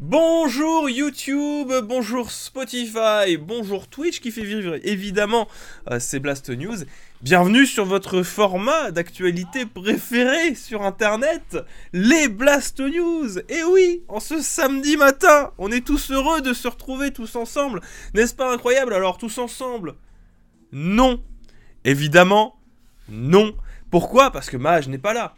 Bonjour YouTube, bonjour Spotify, bonjour Twitch qui fait vivre évidemment euh, ces Blast News. Bienvenue sur votre format d'actualité préféré sur internet, les Blast News. Et oui, en ce samedi matin, on est tous heureux de se retrouver tous ensemble. N'est-ce pas incroyable? Alors tous ensemble Non. Évidemment, non. Pourquoi? Parce que Mage n'est pas là.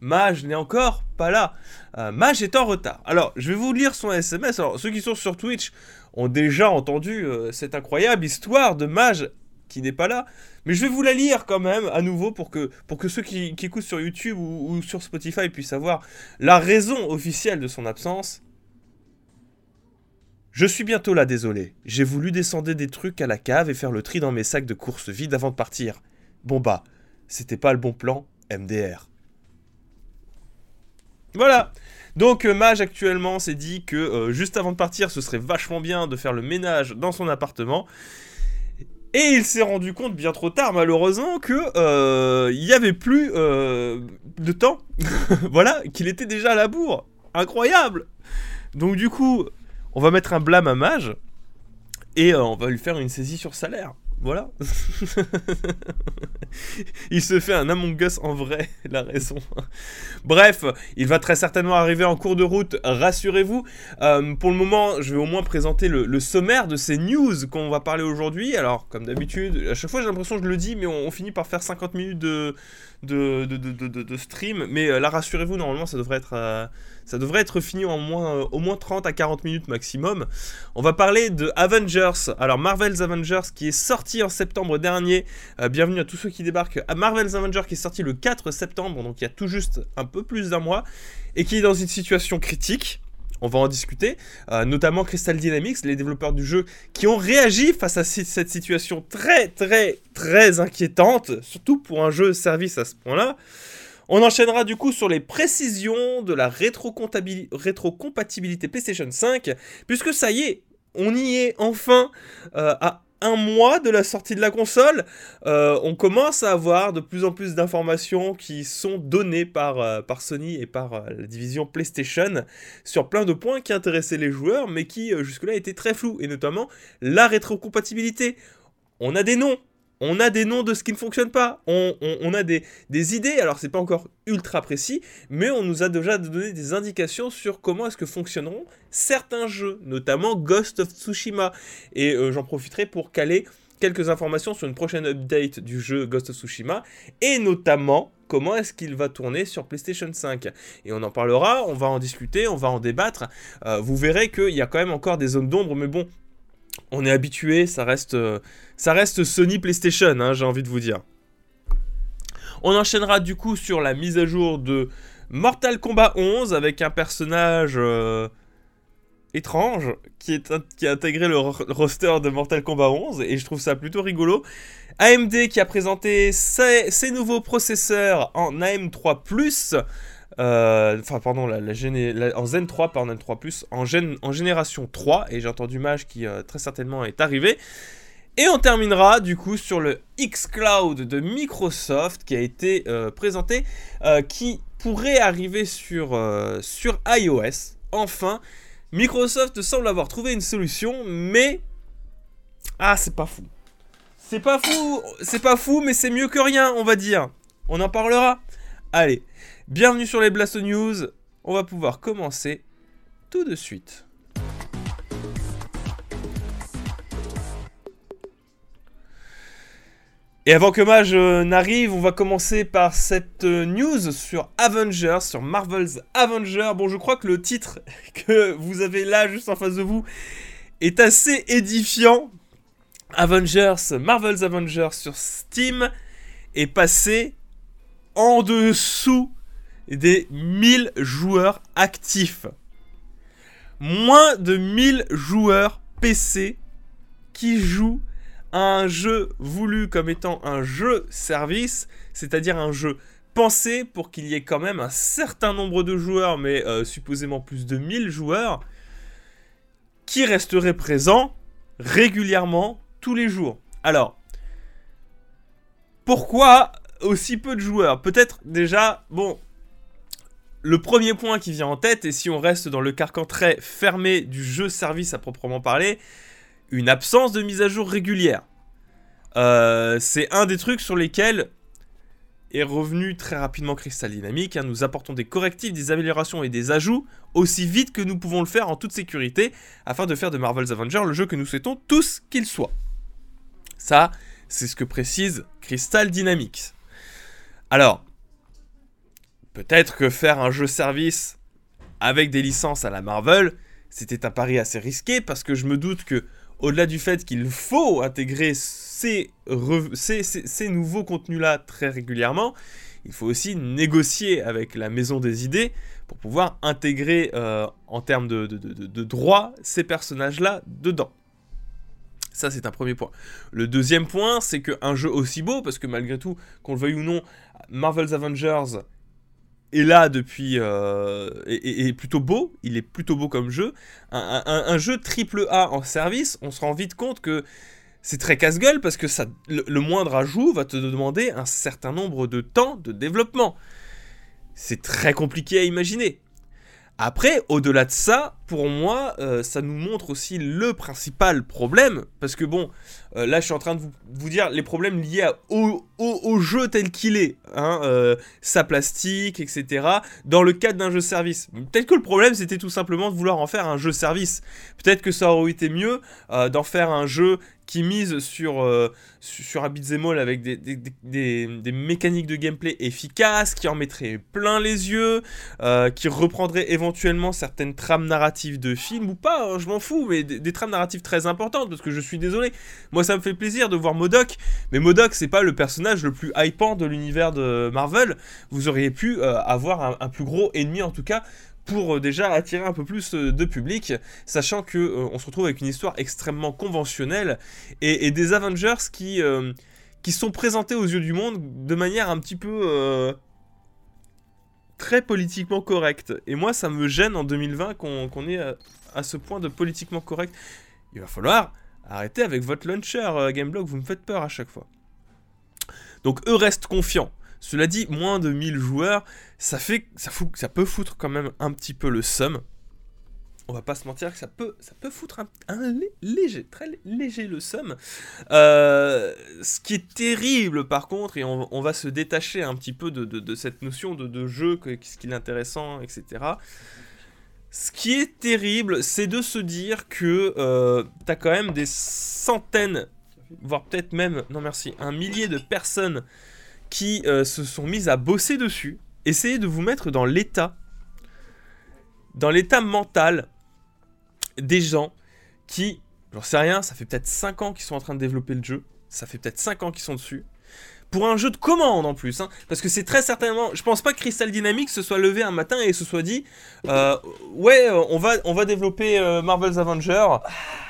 Mage n'est encore pas là. Euh, Mage est en retard. Alors, je vais vous lire son SMS. Alors, ceux qui sont sur Twitch ont déjà entendu euh, cette incroyable histoire de Mage qui n'est pas là. Mais je vais vous la lire quand même à nouveau pour que, ceux qui, écoutent sur YouTube ou, sur Spotify puissent savoir la raison officielle de son absence. Je suis bientôt là, désolé. J'ai voulu descendre des trucs à la cave et faire le tri dans mes sacs de course vides avant de partir. Bon bah, c'était pas le bon plan, MDR. Voilà. Donc euh, Mage actuellement s'est dit que euh, juste avant de partir, ce serait vachement bien de faire le ménage dans son appartement. Et il s'est rendu compte bien trop tard, malheureusement, que euh, il n'y avait plus de temps. voilà, qu'il était déjà à la bourre. Incroyable. Donc du coup, on va mettre un blâme à Mage et on va lui faire une saisie sur salaire. Voilà. il se fait un Among Us en vrai, la raison. Bref, il va très certainement arriver en cours de route, rassurez-vous. Euh, pour le moment, je vais au moins présenter le, sommaire de ces news qu'on va parler aujourd'hui. Alors, comme d'habitude, à chaque fois j'ai l'impression que je le dis, mais on, finit par faire 50 minutes de, stream. Mais euh, là, rassurez-vous, normalement, ça devrait être... Euh, ça devrait être fini en moins, euh, au moins 30 à 40 minutes maximum. On va parler de Avengers. Alors Marvel's Avengers qui est sorti en septembre dernier. Euh, bienvenue à tous ceux qui débarquent. À Marvel's Avengers qui est sorti le 4 septembre, donc il y a tout juste un peu plus d'un mois, et qui est dans une situation critique. On va en discuter, euh, notamment Crystal Dynamics, les développeurs du jeu, qui ont réagi face à cette situation très très très inquiétante, surtout pour un jeu service à ce point-là. On enchaînera du coup sur les précisions de la rétrocompatibilité PlayStation 5, puisque ça y est, on y est enfin euh, à un mois de la sortie de la console. Euh, on commence à avoir de plus en plus d'informations qui sont données par, euh, par Sony et par la division PlayStation sur plein de points qui intéressaient les joueurs, mais qui jusque-là étaient très flous, et notamment la rétrocompatibilité. On a des noms, on a des noms de ce qui ne fonctionne pas, on, a des, idées, alors c'est pas encore ultra précis, mais on nous a déjà donné des indications sur comment est-ce que fonctionneront certains jeux, notamment Ghost of Tsushima. Et euh, j'en profiterai pour caler quelques informations sur une prochaine update du jeu Ghost of Tsushima, et notamment comment est-ce qu'il va tourner sur PlayStation 5. Et on en parlera, on va en discuter, on va en débattre. Euh, vous verrez qu'il y a quand même encore des zones d'ombre, mais bon, on est habitué, ça reste, euh, ça reste Sony PlayStation, hein, j'ai envie de vous dire. On enchaînera du coup sur la mise à jour de Mortal Kombat 11 avec un personnage euh, étrange qui, a intégré le roster de Mortal Kombat 11 et je trouve ça plutôt rigolo. AMD qui a présenté ses, ses nouveaux processeurs en AM3 euh, enfin, pardon, la, en Zen 3, pas en Zen 3 en, en génération 3, et j'ai entendu Mage qui euh, très certainement est arrivé. Et on terminera du coup sur le xCloud de Microsoft qui a été euh, présenté, qui pourrait arriver sur, sur iOS. Enfin, Microsoft semble avoir trouvé une solution, mais ah, c'est pas fou. C'est pas fou, c'est pas fou, mais c'est mieux que rien, on va dire. On en parlera. Allez, Bienvenue sur les Blast News. On va pouvoir commencer tout de suite. Et avant que Mage euh, n'arrive, on va commencer par cette euh, news sur Avengers, sur Marvel's Avengers. Bon, je crois que le titre que vous avez là juste en face de vous est assez édifiant. Avengers, Marvel's Avengers sur Steam est passé en dessous des 1000 joueurs actifs. Moins de 1000 joueurs PC qui jouent à un jeu voulu comme étant un jeu service, c'est-à-dire un jeu pensé pour qu'il y ait quand même un certain nombre de joueurs, mais euh, supposément plus de 1000 joueurs, qui resteraient présents régulièrement tous les jours. Alors, pourquoi aussi peu de joueurs? Peut-être déjà, bon, le premier point qui vient en tête, et si on reste dans le carcan très fermé du jeu service à proprement parler, une absence de mise à jour régulière. Euh, c'est un des trucs sur lesquels est revenu très rapidement Crystal Dynamics. Hein. Nous apportons des correctifs, des améliorations et des ajouts aussi vite que nous pouvons le faire en toute sécurité afin de faire de Marvel's Avengers le jeu que nous souhaitons tous qu'il soit. Ça, c'est ce que précise Crystal Dynamics. Alors, peut-être que faire un jeu service avec des licences à la Marvel, c'était un pari assez risqué parce que je me doute que, au-delà du fait qu'il faut intégrer ces, nouveaux contenus-là très régulièrement, il faut aussi négocier avec la maison des idées pour pouvoir intégrer euh, en termes de, de, droits ces personnages-là dedans. Ça, c'est un premier point. Le deuxième point, c'est qu'un jeu aussi beau, parce que malgré tout, qu'on le veuille ou non, Marvel's Avengers est là depuis. Euh, est, plutôt beau, il est plutôt beau comme jeu. Un, jeu triple A en service, on se rend vite compte que c'est très casse-gueule parce que le, moindre ajout va te demander un certain nombre de temps de développement. C'est très compliqué à imaginer. Après, au-delà de ça, pour moi, euh, ça nous montre aussi le principal problème. Parce que bon, euh, là je suis en train de vous, dire les problèmes liés au, jeu tel qu'il est. Hein, euh, sa plastique, etc. Dans le cadre d'un jeu service. Peut-être que le problème c'était tout simplement de vouloir en faire un jeu service. Peut-être que ça aurait été mieux d'en faire un jeu qui mise sur, euh, sur avec des, des, mécaniques de gameplay efficaces, qui en mettrait plein les yeux, euh, qui reprendrait éventuellement certaines trames narratives de films ou pas, hein, je m'en fous, mais des, trames narratives très importantes, parce que je suis désolé, moi ça me fait plaisir de voir Modoc, mais Modoc c'est pas le personnage le plus hypant de l'univers de Marvel, vous auriez pu euh, avoir un plus gros ennemi en tout cas pour euh, déjà attirer un peu plus euh, de public, sachant que euh, on se retrouve avec une histoire extrêmement conventionnelle et, des Avengers qui, qui sont présentés aux yeux du monde de manière un petit peu très politiquement correcte. Et moi, ça me gêne en 2020 qu'on ait à, ce point de politiquement correct. Il va falloir arrêter avec votre launcher Gameblog, vous me faites peur à chaque fois. Donc eux restent confiants. Cela dit, moins de 1000 joueurs, ça, fait, ça, peut foutre quand même un petit peu le seum. On va pas se mentir que ça peut, foutre un, léger, très léger le seum. Euh, ce qui est terrible par contre, et on, va se détacher un petit peu de, cette notion de, jeu, ce qui est intéressant, etc. Ce qui est terrible, c'est de se dire que euh, tu as quand même des centaines, voire peut-être même, non merci, un millier de personnes qui euh, se sont mises à bosser dessus. Essayez de vous mettre dans l'état, dans l'état mental des gens qui, j'en sais rien, ça fait peut-être 5 ans qu'ils sont en train de développer le jeu, ça fait peut-être 5 ans qu'ils sont dessus, pour un jeu de commande en plus, hein, parce que c'est très certainement, je pense pas que Crystal Dynamics se soit levé un matin et se soit dit, euh, ouais, euh, on va, on va développer euh, Marvel's Avengers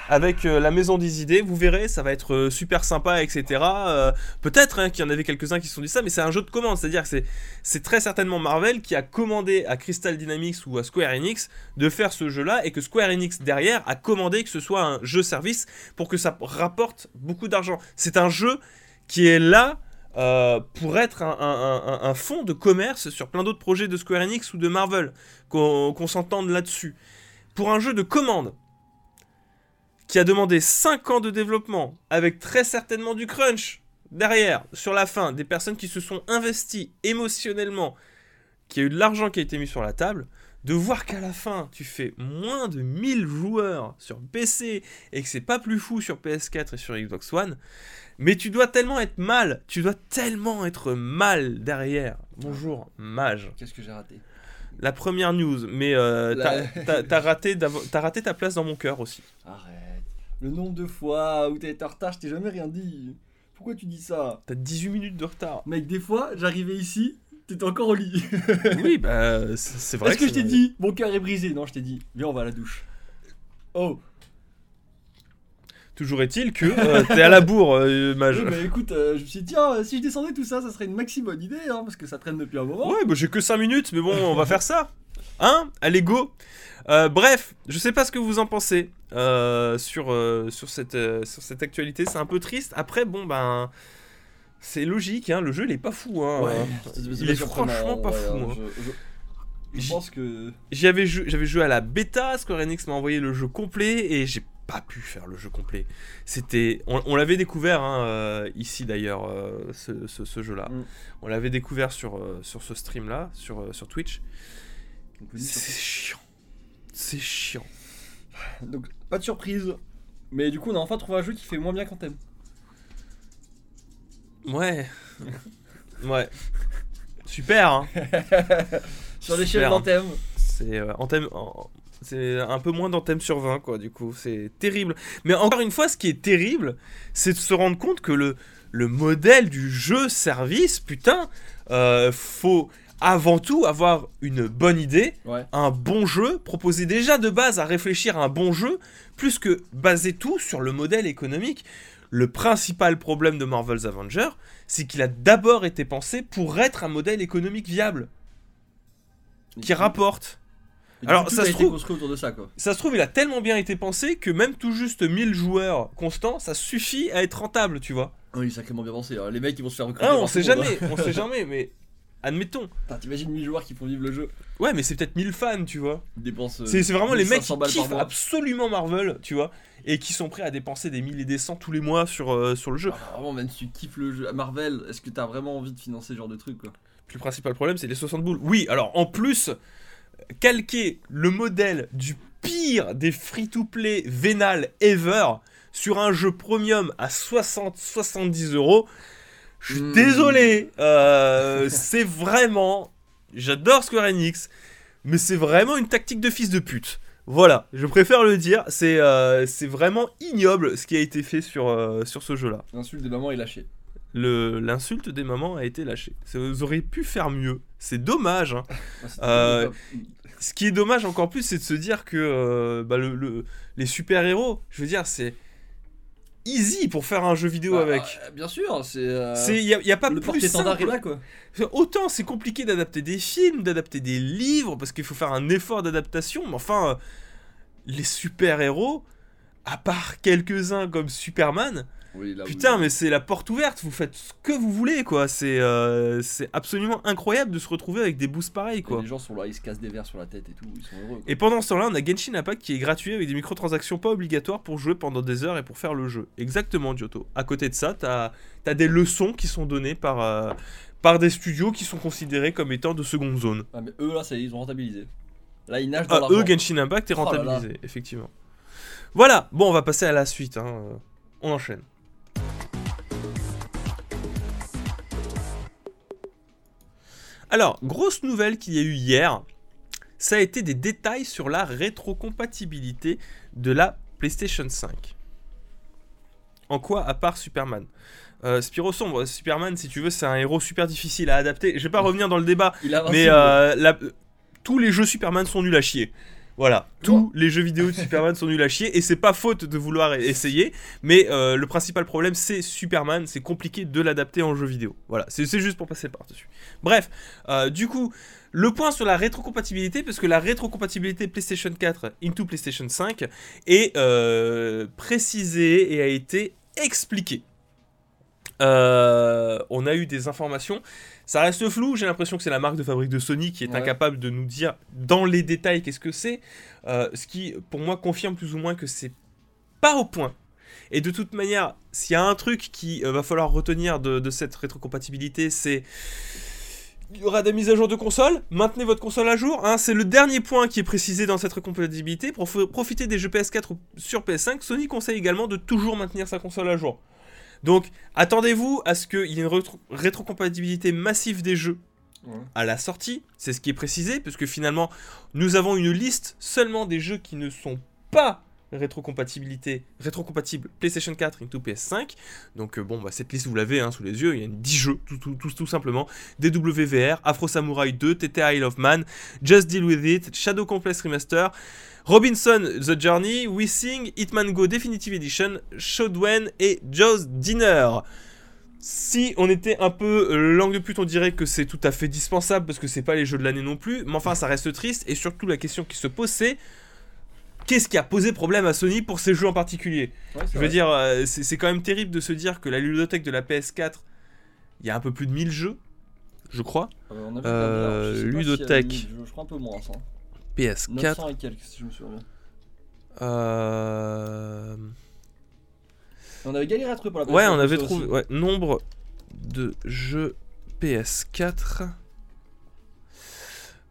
avec la maison des idées, vous verrez, ça va être super sympa, etc. Peut-être hein, qu'il y en avait quelques-uns qui se sont dit ça, mais c'est un jeu de commande, c'est-à-dire que c'est très certainement Marvel qui a commandé à Crystal Dynamics ou à Square Enix de faire ce jeu-là et que Square Enix derrière a commandé que ce soit un jeu service pour que ça rapporte beaucoup d'argent. C'est un jeu qui est là euh, pour être un, un, fonds de commerce sur plein d'autres projets de Square Enix ou de Marvel, qu'on s'entende là-dessus. Pour un jeu de commande qui a demandé 5 ans de développement, avec très certainement du crunch derrière, sur la fin, des personnes qui se sont investies émotionnellement, qui a eu de l'argent qui a été mis sur la table, de voir qu'à la fin, tu fais moins de 1000 joueurs sur PC et que c'est pas plus fou sur PS4 et sur Xbox One, mais tu dois tellement être mal, tu dois tellement être mal derrière. Bonjour, mage. Qu'est-ce que j'ai raté? La première news, mais euh, t'as raté, raté ta place dans mon cœur aussi. Arrête. Le nombre de fois où t'as été en retard, je t'ai jamais rien dit. Pourquoi tu dis ça? T'as 18 minutes de retard. Mec, des fois, j'arrivais ici, t'étais encore au lit. oui, bah, c'est vrai. Est-ce que, je t'ai dit, mon cœur est brisé? Non, je t'ai dit, viens, on va à la douche. Oh, Toujours est-il que euh, t'es à la bourre, euh, mage. mais écoute, euh, je me suis dit, tiens, si je descendais tout ça, ça serait une maxi bonne idée, hein, parce que ça traîne depuis un moment. Ouais, bah j'ai que 5 minutes, mais bon, on va faire ça. Hein Allez, go Bref, je sais pas ce que vous en pensez sur, sur, cette, sur cette actualité, c'est un peu triste. Après, bon, ben. C'est logique, hein, le jeu il est pas fou. Hein, ouais, il est franchement pas fou. Hein. Je J'y- pense que. J'avais joué à la bêta, Square Enix m'a envoyé le jeu complet et j'ai pas pu faire le jeu complet. C'était, on, on l'avait découvert hein, euh, ici d'ailleurs, euh, ce, ce- ce jeu-là. Mm. On l'avait découvert sur, euh, sur ce stream-là, sur, sur Twitch. C'est chiant. C'est chiant. Donc, pas de surprise. Mais du coup, on a enfin trouvé un jeu qui fait moins bien qu'Anthem. Ouais. ouais. Super, hein. Sur l'échelle Super. d'Anthem. C'est euh, Anthem- en- c'est un peu moins d'anthème sur 20, quoi, du coup. C'est terrible. Mais encore une fois, ce qui est terrible, c'est de se rendre compte que le, le modèle du jeu-service, putain, euh, faut avant tout avoir une bonne idée, Ouais. un bon jeu, proposer déjà de base à réfléchir à un bon jeu, plus que baser tout sur le modèle économique. Le principal problème de Marvel's Avengers, c'est qu'il a d'abord été pensé pour être un modèle économique viable, qui rapporte. Alors, coup, ça se trouve- construit autour de ça, quoi. Ça se trouve, il a tellement bien été pensé que même tout juste 1000 joueurs constants, ça suffit à être rentable, tu vois. Oui, il est sacrément bien pensé. hein. Les mecs, ils vont se faire recruter. Ah, on sait monde, jamais, on sait jamais, mais admettons. hein. T'imagines 1000 joueurs qui font vivre le jeu. Ouais, mais c'est peut-être 1000 fans, tu vois. Ils dépensent. euh, C'est vraiment les mecs qui 1500 balles par kiffent absolument Marvel, tu vois, et qui sont prêts à dépenser des milliers et des cents tous les mois sur, euh, sur le jeu. Ah, vraiment, même si tu kiffes le jeu. Marvel, est-ce que t'as vraiment envie de financer ce genre de truc, quoi? Puis le principal problème, c'est les 60 boules. Oui, alors en plus, calquer le modèle du pire des free-to-play vénal ever sur un jeu premium à 60-70 euros, je suis Hmm. désolé. euh, c'est vraiment. J'adore Square Enix, mais c'est vraiment une tactique de fils de pute. Voilà, je préfère le dire, c'est euh, vraiment ignoble ce qui a été fait sur, euh, sur ce jeu-là. L'insulte des mamans est lâchée. L'insulte des mamans a été lâchée. Vous auriez pu faire mieux. C'est dommage. hein. Euh, pas- Ce qui est dommage encore plus, c'est de se dire que euh, bah, le, le- les super-héros, je veux dire, c'est easy pour faire un jeu vidéo Bah, avec. euh, bien sûr, c'est. euh, Il n'y a, y a pas le plus porte-étendard est simple. là, quoi. Autant c'est compliqué d'adapter des films, d'adapter des livres, parce qu'il faut faire un effort d'adaptation, mais enfin, euh, les super-héros, à part quelques-uns comme Superman, Oui, putain, mais c'est la porte ouverte, vous faites ce que vous voulez, quoi. C'est euh, c'est absolument incroyable de se retrouver avec des boosts pareils, Et quoi. Les gens sont là, ils se cassent des verres sur la tête et tout, ils sont heureux. quoi. Et pendant ce temps-là, on a Genshin Impact qui est gratuit avec des microtransactions pas obligatoires pour jouer pendant des heures et pour faire le jeu. Exactement, Giotto. À côté de ça, t'as as des leçons qui sont données par, euh, par des studios qui sont considérés comme étant de seconde zone. Ah, mais eux, là, ça ils ont rentabilisé. Là, ils nagent dans Ah, eux, Genshin Impact est Oh là là. rentabilisé, effectivement. Voilà, bon, on va passer à la suite. hein. On enchaîne. Alors, grosse nouvelle qu'il y a eu hier, ça a été des détails sur la rétrocompatibilité de la PlayStation 5. En quoi, à part Superman? Euh, Spiro Sombre, Superman, si tu veux, c'est un héros super difficile à adapter. Je vais pas revenir dans le débat, Il a mais euh, la- tous les jeux Superman sont nuls à chier. Voilà, tous les jeux vidéo de Superman sont nuls à chier et c'est pas faute de vouloir e- essayer, mais euh, le principal problème c'est Superman, c'est compliqué de l'adapter en jeu vidéo. Voilà, c'est juste pour passer par-dessus. Bref, euh, du coup, le point sur la rétrocompatibilité, parce que la rétrocompatibilité PlayStation 4 into PlayStation 5 est euh, précisée et a été expliquée. On a eu des informations. Ça reste flou, j'ai l'impression que c'est la marque de fabrique de Sony qui est Ouais. incapable de nous dire dans les détails qu'est-ce que c'est. Euh, ce qui, pour moi, confirme plus ou moins que c'est pas au point. Et de toute manière, s'il y a un truc qui va falloir retenir de, de cette rétrocompatibilité, c'est il y aura des mises à jour de console. Maintenez votre console à jour. hein. c'est le dernier point qui est précisé dans cette rétrocompatibilité. Pour profiter des jeux PS4 ou sur PS5, Sony conseille également de toujours maintenir sa console à jour. Donc, attendez-vous à ce qu'il y ait une rétro- rétrocompatibilité massive des jeux Ouais. à la sortie. C'est ce qui est précisé, puisque finalement, nous avons une liste seulement des jeux qui ne sont pas rétrocompatibilité, rétrocompatibles PlayStation 4 into PS5. Donc euh, bon, bah, cette liste vous l'avez hein, sous les yeux, il y a 10 jeux tout, tout, tout, tout simplement. DWVR, Afro Samurai 2, TTA Isle of Man, Just Deal With It, Shadow Complex Remaster, Robinson The Journey, We Sing, Hitman Go Definitive Edition, Shodwen et Joe's Dinner. Si on était un peu langue de pute, on dirait que c'est tout à fait dispensable parce que c'est pas les jeux de l'année non plus. Mais enfin, ça reste triste. Et surtout, la question qui se pose, c'est qu'est-ce qui a posé problème à Sony pour ces jeux en particulier? Ouais, Je veux vrai. dire, euh, c'est quand même terrible de se dire que la ludothèque de la PS4, il y a un peu plus de 1000 jeux. je crois. Euh, on a vu Euh, Ludothèque. s'il y a 1000, Je, je crois un peu moins, ça. PS4. 900 et quelques, si je me souviens. Euh... On avait galéré à trouver pour la Ouais, PS4 on avait trouvé. Ouais, nombre de jeux PS4.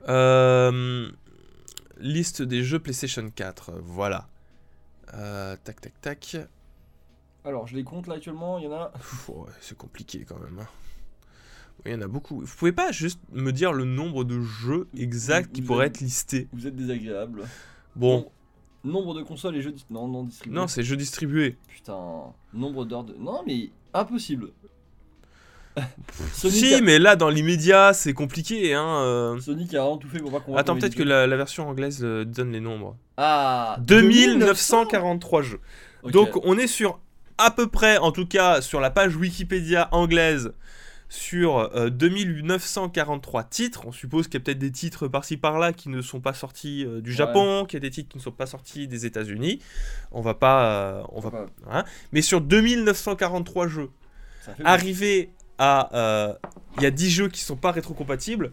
Euh, Liste des jeux PlayStation 4. Voilà. Euh, tac, tac, tac. Alors, je les compte là actuellement, il y en a. Ouais, c'est compliqué quand même. hein. Il y en a beaucoup. Vous pouvez pas juste me dire le nombre de jeux exacts qui Vous pourraient être listés Vous êtes désagréable. Bon, Nombre de consoles et jeux. dis- Non, non, distribués. non, c'est jeux distribués. Putain. Nombre d'heures de. Non, mais impossible. Sonic, Si, a... mais là, dans l'immédiat, c'est compliqué. Hein, euh. Sonic a vraiment tout fait pour pas qu'on Attends, peut-être que la, la version anglaise euh, donne les nombres. Ah 2943 jeux. Donc on est sur à peu près, en tout cas sur la page Wikipédia anglaise, sur euh, 2943 titres. On suppose qu'il y a peut-être des titres par-ci par-là qui ne sont pas sortis euh, du Ouais. Japon, qu'il y a des titres qui ne sont pas sortis des États-Unis. On va pas, euh, on va, Pas- hein. Mais sur 2943 jeux, arriver à, euh, il y a 10 jeux qui sont pas rétrocompatibles.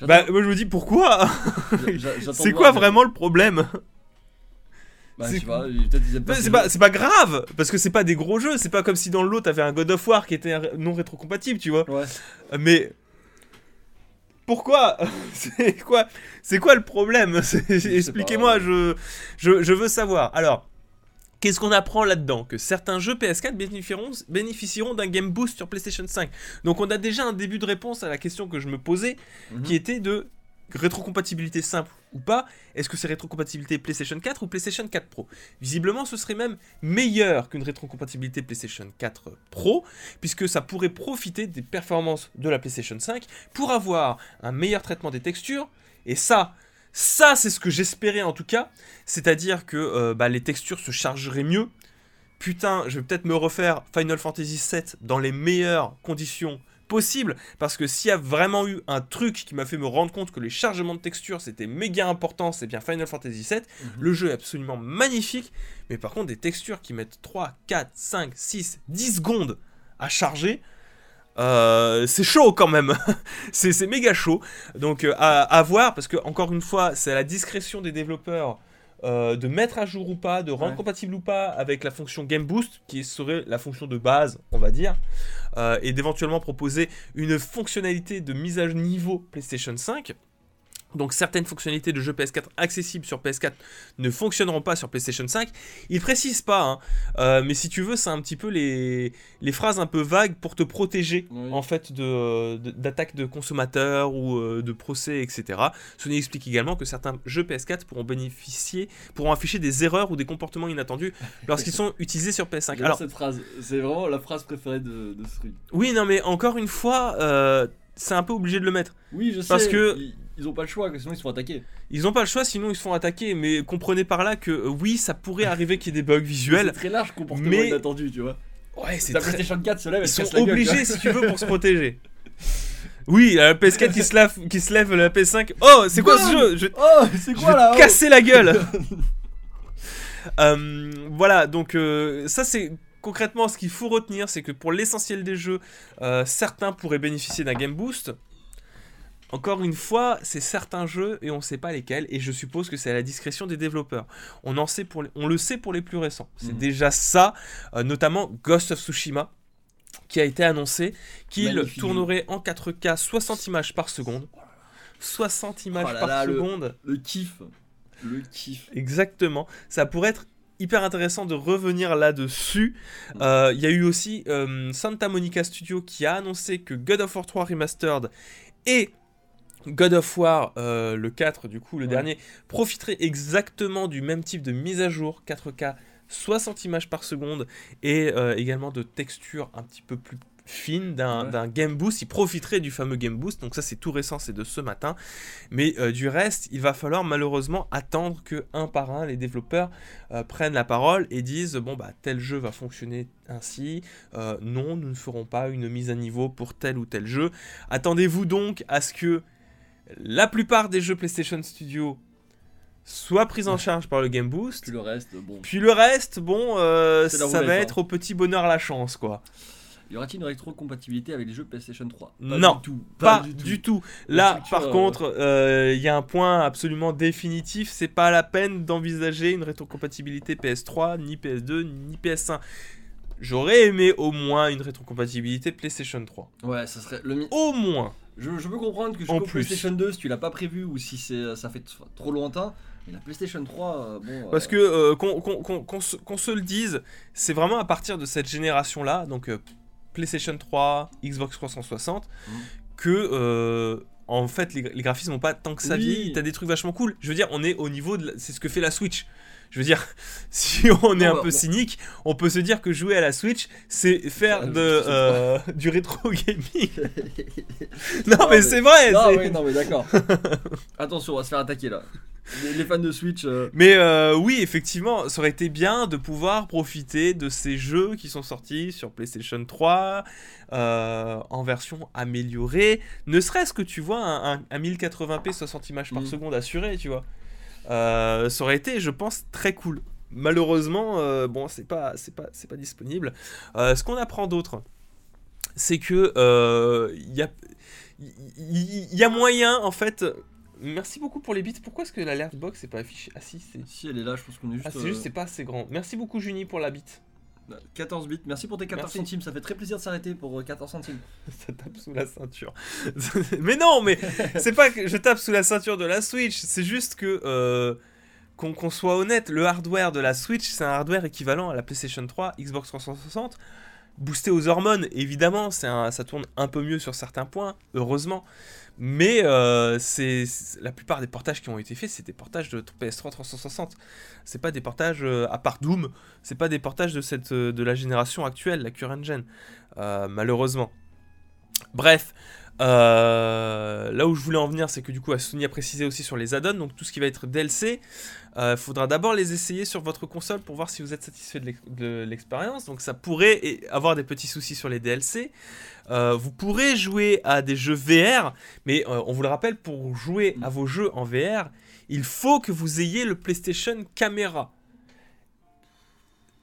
Bah moi je me dis pourquoi? C'est quoi vraiment le problème? Bah, c'est- pas, peut-être ils aiment pas Mais ces c'est jeux. pas, c'est pas grave, parce que c'est pas des gros jeux, c'est pas comme si dans l'autre t'avais un God of War qui était non rétrocompatible, tu vois. Ouais. Mais pourquoi C'est quoi C'est quoi le problème? Expliquez-moi, je, je, je veux savoir. Alors, qu'est-ce qu'on apprend là-dedans? Que certains jeux PS4 bénéficieront, bénéficieront d'un Game Boost sur PlayStation 5. Donc on a déjà un début de réponse à la question que je me posais, Mhm. qui était de rétrocompatibilité simple ou pas. Est-ce que c'est rétrocompatibilité PlayStation 4 ou PlayStation 4 Pro? Visiblement, ce serait même meilleur qu'une rétrocompatibilité PlayStation 4 Pro, puisque ça pourrait profiter des performances de la PlayStation 5 pour avoir un meilleur traitement des textures. Et ça, ça c'est ce que j'espérais en tout cas, c'est-à-dire que euh, bah, les textures se chargeraient mieux. Putain, je vais peut-être me refaire Final Fantasy VII dans les meilleures conditions possibles, parce que s'il y a vraiment eu un truc qui m'a fait me rendre compte que les chargements de textures c'était méga important, c'est bien Final Fantasy VII. Mhm. Le jeu est absolument magnifique, mais par contre des textures qui mettent 3, 4, 5, 6, 10 secondes à charger, euh, c'est chaud quand même. c'est c'est méga chaud. Donc euh, à, à voir, parce que encore une fois, c'est à la discrétion des développeurs. Euh, de mettre à jour ou pas, de rendre Ouais. compatible ou pas avec la fonction Game Boost, qui serait la fonction de base, on va dire, euh, et d'éventuellement proposer une fonctionnalité de mise à niveau PlayStation 5. Donc certaines fonctionnalités de jeux PS4 accessibles sur PS4 ne fonctionneront pas sur PlayStation 5. Il précise pas, hein, euh, mais si tu veux, c'est un petit peu les, les phrases un peu vagues pour te protéger Oui. en fait de- de- d'attaques de, consommateurs ou euh, de procès, etc. Sony explique également que certains jeux PS4 pourront bénéficier, pourront afficher des erreurs ou des comportements inattendus lorsqu'ils sont utilisés sur PS5. J'adore Alors cette phrase, c'est vraiment la phrase préférée de, de ce oui, non, mais encore une fois, euh, c'est un peu obligé de le mettre. Oui, je sais. Parce que- Ils, ils ont pas le choix, sinon ils se font attaquer. Ils n'ont pas le choix, sinon ils se font attaquer. Mais comprenez par là que euh, oui, ça pourrait arriver qu'il y ait des bugs visuels. C'est très large comportement mais- inattendu, tu vois. Ouais, c'est La très... PlayStation 4 se lève, Ils sont gueule, obligés, si tu veux, pour se protéger. Oui, la PS4 qui se lève, qui se lève la PS5. Oh, c'est quoi ce jeu? Je, Oh, c'est je quoi vais là te oh casser la gueule. Euh, voilà, donc euh, ça c'est concrètement ce qu'il faut retenir, c'est que pour l'essentiel des jeux, euh, certains pourraient bénéficier d'un Game Boost. Encore une fois, c'est certains jeux et on ne sait pas lesquels, et je suppose que c'est à la discrétion des développeurs. On, en sait pour les- on le sait pour les plus récents. C'est Mhm. déjà ça, euh, notamment Ghost of Tsushima, qui a été annoncé qu'il tournerait en 4K 60 images par seconde. 60 images Oh là par là, seconde. Le kiff. Le kiff. Exactement. Ça pourrait être hyper intéressant de revenir là-dessus. Euh, Il y a eu aussi euh, Santa Monica Studio qui a annoncé que God of War 3 Remastered et God of War, euh, le 4 du coup, le Ouais. dernier, profiteraient exactement du même type de mise à jour 4K, 60 images par seconde et euh, également de textures un petit peu plus fines d'un Ouais. Game Boost. Ils profiteraient du fameux Game Boost, donc ça c'est tout récent, c'est de ce matin. Mais euh, du reste, il va falloir malheureusement attendre que un par un les développeurs prennent la parole et disent bon bah tel jeu va fonctionner ainsi, non nous ne ferons pas une mise à niveau pour tel ou tel jeu. Attendez-vous donc à ce que la plupart des jeux PlayStation Studio soient pris en charge par le Game Boost. Puis le reste, bon. Puis le reste, bon, euh, ça va hein. être au petit bonheur la chance quoi. Y aura-t-il une rétrocompatibilité avec les jeux PlayStation 3 Non, du tout. Pas, du, tout. Là, structure, par euh, contre, euh, il y a un point absolument définitif. C'est pas la peine d'envisager une rétrocompatibilité PS3, ni PS2, ni PS1. J'aurais aimé au moins une rétrocompatibilité PlayStation 3. Ouais, ça serait le mi- Au moins. Je, je peux comprendre que je En joue au plus. PlayStation 2 si tu l'as pas prévu ou si c'est ça fait trop lointain. Mais la PlayStation 3, euh, bon. Parce euh, que euh, qu'on se, le dise, c'est vraiment à partir de cette génération-là, donc euh, PlayStation 3, Xbox 360, Mhm. que euh, en fait les, les graphismes n'ont pas tant que ça Oui. vieilli. T'as des trucs vachement cool. Je veux dire, on est au niveau de, c'est ce que fait la Switch. Je veux dire, si on est un bah, peu cynique, on peut se dire que jouer à la Switch, c'est faire de, euh, du rétro gaming. non, Non, mais, mais- c'est vrai. non, c'est- oui, non, mais d'accord. Attention, on va se faire attaquer là. Les, fans de Switch. euh, Mais euh, oui, effectivement, ça aurait été bien de pouvoir profiter de ces jeux qui sont sortis sur PlayStation 3 euh, en version améliorée. Ne serait-ce que tu vois un, un- un 1080p 60 images par Mm. seconde assuré, tu vois. Euh, ça aurait été, je pense, très cool. Malheureusement, euh, bon, c'est pas, c'est pas, c'est pas disponible. Euh, ce qu'on apprend d'autre, c'est que il y a, il y, y a moyen, en fait. Merci beaucoup pour les bits. Pourquoi est-ce que l'alert box n'est pas affiché Ah si, c'est. Si elle est là, je pense qu'on est juste. Ah, c'est juste, euh, c'est pas assez grand. Merci beaucoup, Juni, pour la bite. 14 bits. Merci pour tes 14 Merci. centimes. Ça fait très plaisir de s'arrêter pour euh, 14 centimes. Ça tape sous la ceinture. mais non, mais c'est pas que je tape sous la ceinture de la Switch. C'est juste que. euh, qu'on soit honnête, le hardware de la Switch, c'est un hardware équivalent à la PlayStation 3, Xbox 360. Boosté aux hormones, évidemment, un- ça tourne un peu mieux sur certains points, heureusement. Mais euh, c'est la plupart des portages qui ont été faits, c'est des portages de PS3 360. C'est pas des portages, euh, à part Doom, c'est pas des portages de, euh, la génération actuelle, la current gen, malheureusement. Bref, euh, là où je voulais en venir, c'est que du coup, Sony a précisé aussi sur les add-ons, donc tout ce qui va être DLC, il faudra d'abord les essayer sur votre console pour voir si vous êtes satisfait de l'ex- de l'expérience. Donc ça pourrait avoir des petits soucis sur les DLC. Euh, vous pourrez jouer à des jeux VR, mais euh, on vous le rappelle, pour jouer à vos jeux en VR, il faut que vous ayez le PlayStation Camera.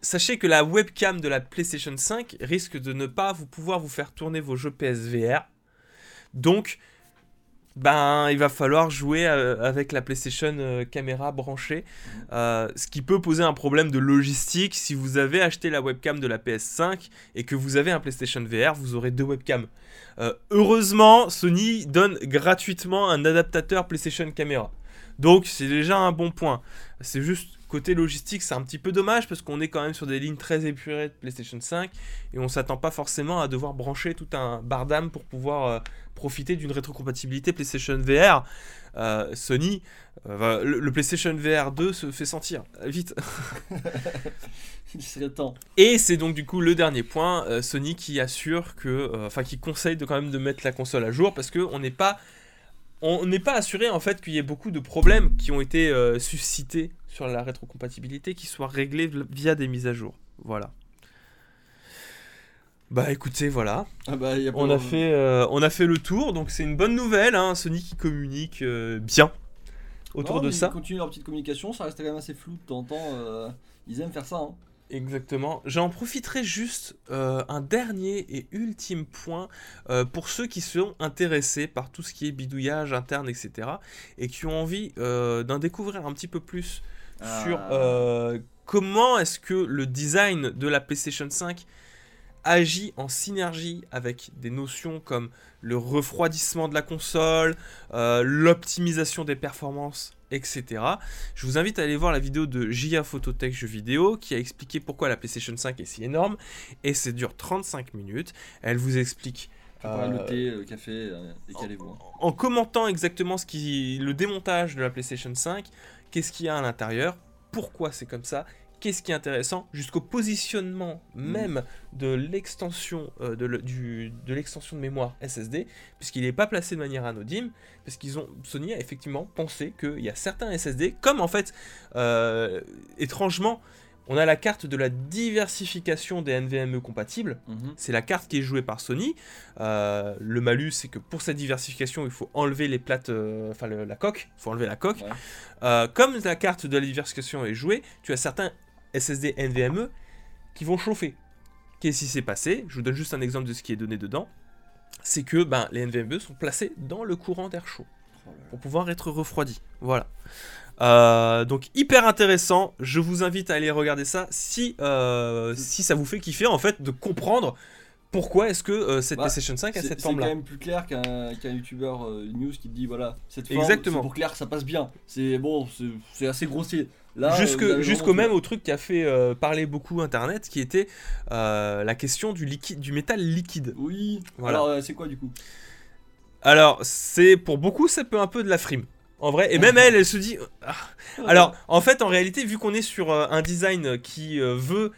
Sachez que la webcam de la PlayStation 5 risque de ne pas vous pouvoir vous faire tourner vos jeux PSVR. Donc, ben, il va falloir jouer euh, avec la PlayStation euh, caméra branchée, euh, ce qui peut poser un problème de logistique. Si vous avez acheté la webcam de la PS5 et que vous avez un PlayStation VR, vous aurez deux webcams. Heureusement, Sony donne gratuitement un adaptateur PlayStation caméra. Donc, c'est déjà un bon point. C'est juste côté logistique, c'est un petit peu dommage parce qu'on est quand même sur des lignes très épurées de PlayStation 5 et on s'attend pas forcément à devoir brancher tout un bardame pour pouvoir euh, profiter d'une rétrocompatibilité PlayStation VR. Euh, Sony, euh, le, le PlayStation VR 2 se fait sentir vite. Il serait temps. Et c'est donc du coup le dernier point, Sony qui assure que, enfin qui conseille de quand même de mettre la console à jour parce que on n'est pas, on n'est pas assuré en fait qu'il y ait beaucoup de problèmes qui ont été euh, suscités sur la rétrocompatibilité qui soient réglés via des mises à jour. Voilà. Bah écoutez, voilà. Ah bah, y a pas- On a fait, euh, on a fait le tour, donc c'est une bonne nouvelle. Hein, Sony qui communique euh, bien autour Non, de ça. Ils continuent leur petite communication, ça reste quand même assez flou de temps en temps. euh, ils aiment faire ça. Hein. Exactement. J'en profiterai juste euh, un dernier et ultime point euh, pour ceux qui sont intéressés par tout ce qui est bidouillage interne, etc. et qui ont envie euh, d'en découvrir un petit peu plus sur Ah. euh, comment est-ce que le design de la PlayStation 5 agit en synergie avec des notions comme le refroidissement de la console, euh, l'optimisation des performances, etc. Je vous invite à aller voir la vidéo de JA Phototech Jeux vidéo qui a expliqué pourquoi la PlayStation 5 est si énorme et ça dure 35 minutes. Elle vous explique euh, le thé, le café, euh, et calez-vous. hein. en commentant exactement ce qui, le démontage de la PlayStation 5, qu'est-ce qu'il y a à l'intérieur, pourquoi c'est comme ça, qu'est-ce qui est intéressant, jusqu'au positionnement même de l'extension euh, de, le- du- de l'extension de mémoire SSD, puisqu'il n'est pas placé de manière anodine, parce qu'ils ont Sony a effectivement pensé qu'il y a certains SSD, comme en fait euh, étrangement, on a la carte de la diversification des NVMe compatibles. Mhm. C'est la carte qui est jouée par Sony. Euh, le malus, c'est que pour cette diversification, il faut enlever les plates, euh, enfin le- la coque. Il faut enlever la coque. Ouais. Euh, comme la carte de la diversification est jouée, tu as certains SSD NVMe qui vont chauffer. Qu'est-ce qui s'est passé? Je vous donne juste un exemple de ce qui est donné dedans. C'est que ben, les NVMe sont placés dans le courant d'air chaud Oh pour pouvoir être refroidis. Voilà. Euh, donc hyper intéressant. Je vous invite à aller regarder ça si euh, si ça vous fait kiffer en fait de comprendre pourquoi est-ce que euh, cette Bah, PlayStation 5 a C'est cette c'est forme quand même plus clair qu'un youtubeur news qui te dit voilà, cette forme, Exactement. c'est pour clair que ça passe bien. C'est bon, c'est- c'est assez grossier. Jusque- Jusqu'au même au truc qui a fait euh, parler beaucoup internet, qui était euh, la question du liquide, du métal liquide. Oui. Voilà. Alors, euh, c'est quoi du coup? Alors c'est pour beaucoup ça peut un peu de la frime. En vrai, et même elle, elle se dit. ah. Alors, en fait, en réalité, vu qu'on est sur euh, un design qui euh, veut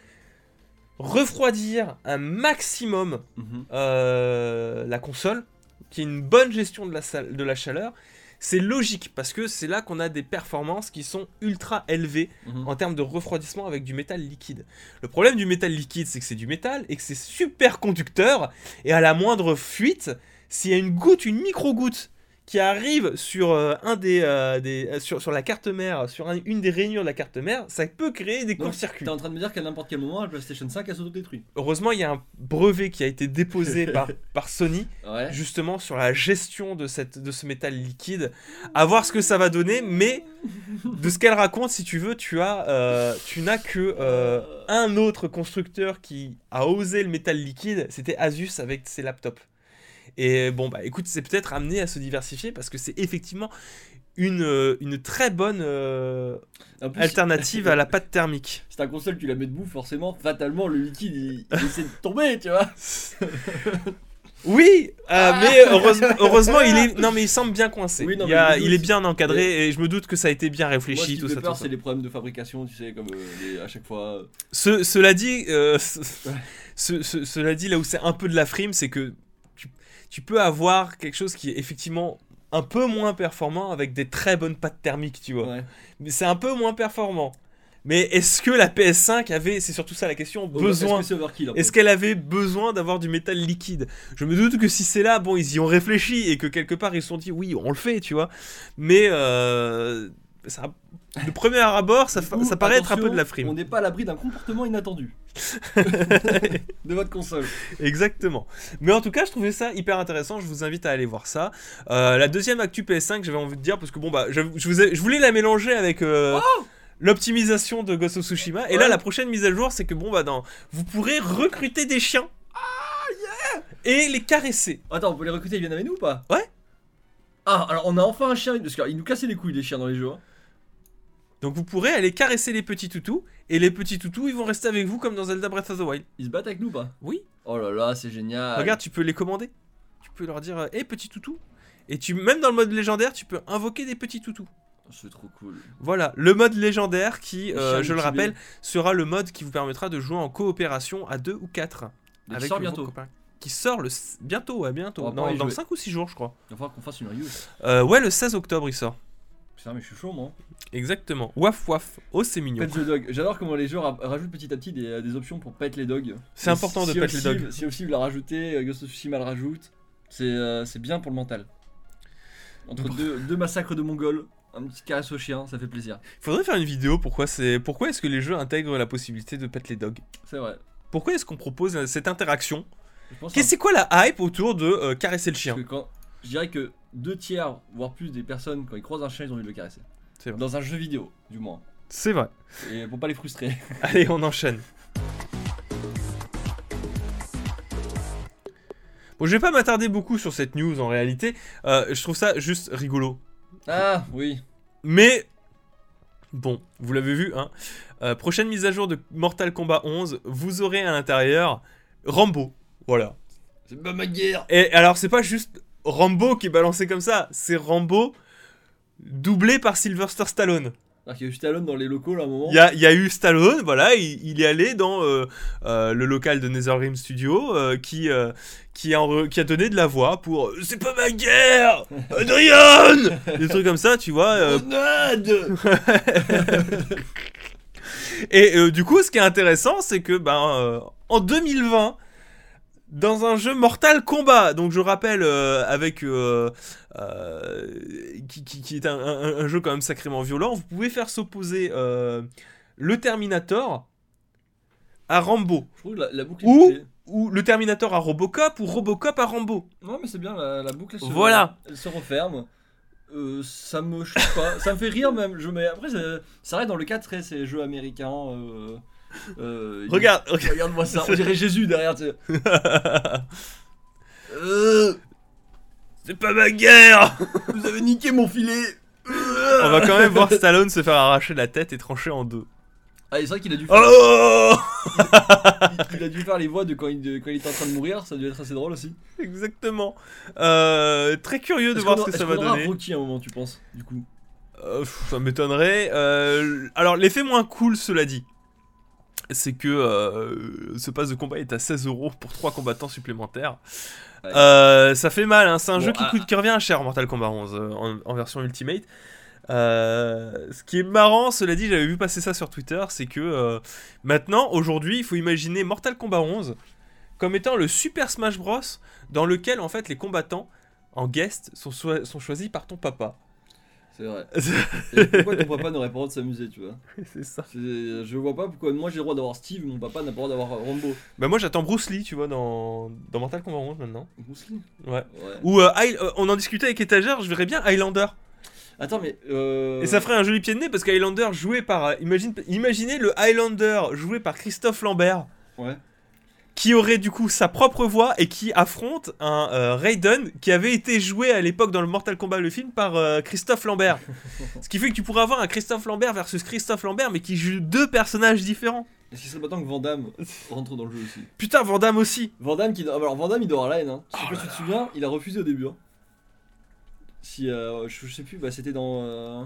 refroidir un maximum Mhm. euh, la console, qui est une bonne gestion de la, sal- de la chaleur, c'est logique parce que c'est là qu'on a des performances qui sont ultra élevées Mhm. en termes de refroidissement avec du métal liquide. Le problème du métal liquide, c'est que c'est du métal et que c'est super conducteur et à la moindre fuite, s'il y a une goutte, une micro-goutte qui arrive sur euh, un des, euh, des euh, sur, sur la carte mère, sur un- une des rainures de la carte mère, ça peut créer des courts-circuits. T'es en train de me dire qu'à n'importe quel moment, la PlayStation 5 elle s'auto-détruit. Heureusement, il y a un brevet qui a été déposé par, par Sony Ouais. justement sur la gestion de, cette, de ce métal liquide, à voir ce que ça va donner, mais de ce qu'elle raconte, si tu veux, tu as, euh, tu n'as que un autre constructeur qui a osé le métal liquide, c'était Asus avec ses laptops. Et bon, bah écoute, c'est peut-être amené à se diversifier parce que c'est effectivement une, euh, une très bonne euh, plus, alternative à la pâte thermique. Si ta console tu la mets debout, forcément, fatalement le liquide il, il essaie de tomber, tu vois. Oui, euh, mais heureusement, heureusement, il est non mais il semble bien coincé. Oui, non, il, a- est bien encadré et je me doute que ça a été bien Moi, ce réfléchi tout ça. c'est les problèmes de fabrication, tu sais, comme euh, les- à chaque fois. Ce- cela dit, euh, ce- ce- ce- cela dit là où c'est un peu de la frime, c'est que tu, peux avoir quelque chose qui est effectivement un peu moins performant avec des très bonnes pattes thermiques, tu vois. Ouais. Mais c'est un peu moins performant. Mais est-ce que la PS5 avait, c'est surtout ça la question, besoin Est-ce qu'elle avait besoin d'avoir du métal liquide? Je me doute que si c'est là, bon, ils y ont réfléchi et que quelque part ils se sont dit oui, on le fait, tu vois. Mais euh, ça, de premier abord, ça, coup, ça paraît être un peu de la On frime. n'est pas à l'abri d'un comportement inattendu de votre console. Exactement. Mais en tout cas, je trouvais ça hyper intéressant. Je vous invite à aller voir ça. Euh, la deuxième actu PS5, j'avais envie de dire parce que bon bah, je, je vous ai- je voulais la mélanger avec. euh, L'optimisation de Ghost of Tsushima et là Oh la prochaine mise à jour c'est que bon bah dans vous pourrez recruter des chiens et les caresser Attends, on peut les recruter, ils viennent avec nous ou pas? Ouais. Ah, alors on a enfin un chien, parce qu'ils nous cassaient les couilles les chiens dans les jeux. hein. Donc vous pourrez aller caresser les petits toutous et les petits toutous ils vont rester avec vous comme dans Zelda Breath of the Wild. Ils se battent avec nous ou pas? Oui. Oh là là, c'est génial. Regarde, tu peux les commander. Tu peux leur dire "Hé petit toutou" et tu même dans le mode légendaire, tu peux invoquer des petits toutous. C'est trop cool. Voilà, le mode légendaire qui euh, je le rappelle sera le mode qui vous permettra de jouer en coopération à deux ou quatre Et qui avec sort bientôt. copains. Qui sort le bientôt, ouais, bientôt. Dans, dans jouer. 5 ou 6 jours, je crois. Il va falloir qu'on fasse une review. Euh, ouais, le 16 octobre, il sort. Putain, mais je suis chaud, moi. Exactement. Waf waf. Oh, c'est mignon. Pet the dog. J'adore comment les jeux ra- rajoutent petit à petit des, des options pour pet les dogs. C'est important de pet les dogs. Si aussi l'a rajouté, euh, Ghost of Tsushima le rajoute. C'est euh, bien pour le mental. Entre deux, deux massacres de mongols, un petit caresse au chien, ça fait plaisir. Faudrait faire une vidéo. Pourquoi c'est pourquoi est-ce que les jeux intègrent la possibilité de pet les dogs? C'est vrai. Pourquoi est-ce qu'on propose euh, cette interaction? Qu'est-ce- C'est quoi la hype autour de euh, caresser le chien? que je dirais que deux tiers, voire plus des personnes, quand ils croisent un chien, ils ont envie de le caresser. C'est vrai. Dans un jeu vidéo, du moins. C'est vrai. Et pour pas les frustrer. Allez, on enchaîne. Bon, je vais pas m'attarder beaucoup sur cette news en réalité. Euh, je trouve ça juste rigolo. Ah oui. Mais bon, vous l'avez vu, hein. Euh, prochaine mise à jour de Mortal Kombat 11, vous aurez à l'intérieur Rambo. Voilà. C'est pas ma guerre. Et alors, c'est pas juste Rambo qui est balancé comme ça, c'est Rambo doublé par Sylvester Stallone. Alors qu'il y a eu Stallone dans les locaux là à un moment. Il y a, il y a eu Stallone, voilà, il, il est allé dans euh, euh, le local de NetherRealm Studio euh, qui, qui, a, enre- qui a donné de la voix pour C'est pas ma guerre Adrian Des trucs comme ça, tu vois. Et du coup, ce qui est intéressant, c'est que ben, en 2020, dans un jeu Mortal Kombat, donc je rappelle euh, avec euh, euh, qui, qui- qui est un, un- un jeu quand même sacrément violent, vous pouvez faire s'opposer le Terminator à Rambo. Je trouve la, la boucle est Ou-. Ou le Terminator à Robocop ou Robocop à Rambo. Non, mais c'est bien, la, la boucle elle se, Voilà. elle se referme. Ça me choque pas, ça me fait rire même. Je, mais après, ça, ça reste dans le cadre très ces jeux américains. Euh, il- Regarde, regarde. Regarde-moi ça, on dirait Jésus derrière. Euh, C'est pas ma guerre vous avez niqué mon filet. On va quand même voir Stallone se faire arracher la tête et trancher en deux. Ah, c'est vrai qu'il a dû faire, Oh il, il a dû faire les voix de quand, il, de quand il était en train de mourir. Ça a dû être assez drôle aussi. Exactement. Euh, très curieux de voir ce que ça va donner. Rocky à un moment, tu penses Du coup? Euh, pff, ça m'étonnerait. Euh, alors, l'effet moins cool, cela dit, c'est que euh, ce pass de combat est à 16 euros pour 3 combattants supplémentaires. Ouais. Euh, ça fait mal, hein. c'est un Bon, jeu qui, ah, coûte, qui revient cher Mortal Kombat 11 euh, en, en version Ultimate. Ce qui est marrant, cela dit, j'avais vu passer ça sur Twitter, c'est que maintenant, aujourd'hui, il faut imaginer Mortal Kombat 11 comme étant le Super Smash Bros. dans lequel en fait les combattants en guest sont, sont choisis par ton papa. C'est vrai. Et pourquoi ton papa n'aurait pas le droit de s'amuser, tu vois c'est ça. Je vois pas pourquoi moi j'ai le droit d'avoir Steve, mon papa n'a pas le droit d'avoir Rambo. Bah moi j'attends Bruce Lee, tu vois, dans, dans Mortal Kombat 11 maintenant. Bruce Lee Ouais. Ouais. Ou euh, euh, on en discutait avec Étagère, je verrais bien Highlander. Attends, mais. Euh... Et ça ferait un joli pied de nez parce qu'Highlander joué par... euh, imagine, imaginez le Highlander joué par Christophe Lambert. Ouais. Qui aurait du coup sa propre voix et qui affronte un euh, Raiden qui avait été joué à l'époque dans le Mortal Kombat le film par euh, Christophe Lambert. Ce qui fait que tu pourrais avoir un Christophe Lambert versus Christophe Lambert mais qui joue deux personnages différents. Est-ce qu'il serait pas temps que Van Damme rentre dans le jeu aussi? Putain, Van Damme aussi. Van Damme, qui... alors Van Damme il doit avoir la haine. Hein. Je sais pas si tu te souviens, il a refusé au début. Hein. Si. euh, je, je sais plus, bah c'était dans. euh,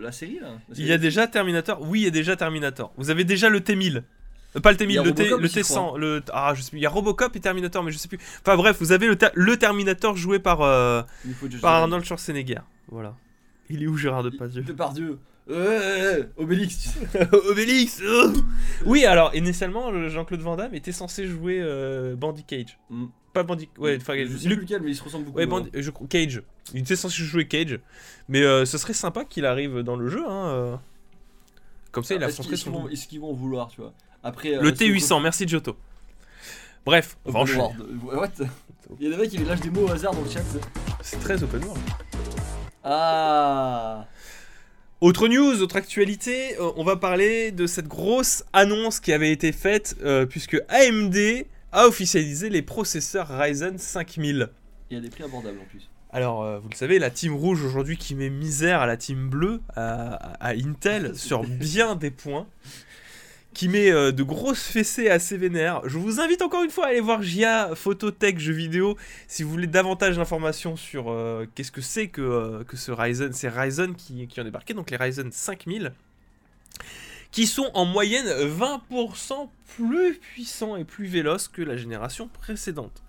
la série là La Il y a série déjà Terminator. Oui, il y a déjà Terminator. Vous avez déjà le T1000. Euh, pas le Il y a T1000, le, T, Robocop le aussi, je T100. Le, ah, je sais plus. Il y a Robocop et Terminator, mais je sais plus. Enfin bref, vous avez le, ter- le Terminator joué par, euh, Il par Arnold Schwarzenegger. Voilà. Il est où Gérard Depardieu Depardieu. Euh, Obélix, sais. Obélix oh Oui, alors, initialement, le Jean-Claude Van Damme était censé jouer euh, Bandy Cage. Mm. Pas Bandy. Ouais, enfin, Je sais plus lequel, mais il se ressemble beaucoup. Ouais, ouais. Bandy- je crois- Cage. Il était censé jouer Cage. Mais euh, ce serait sympa qu'il arrive dans le jeu. Hein, euh. Comme ça, il Ah, Est-ce qu'ils affronterait est-ce qu'ils son. vont, est-ce qu'ils vont vouloir, tu vois? Après. euh, Le si on T800, merci Giotto. Bref, on va enchaîner. What Il y a des mecs qui lâchent des mots au hasard dans le chat. c'est- très open world. Ah Autre news, autre actualité, euh, on va parler de cette grosse annonce qui avait été faite euh, puisque AMD a officialisé les processeurs Ryzen 5000. Il y a des prix abordables en plus. Alors, euh, vous le savez, la team rouge aujourd'hui qui met misère à la team bleue, à Intel, sur bien des points, qui met euh, de grosses fessées assez vénères. Je vous invite encore une fois à aller voir JA Phototech Jeux vidéo si vous voulez davantage d'informations sur euh, qu'est-ce que c'est que, euh, que ce Ryzen. C'est Ryzen qui, qui ont débarqué, donc les Ryzen 5000, qui sont en moyenne 20% plus puissants et plus véloces que la génération précédente.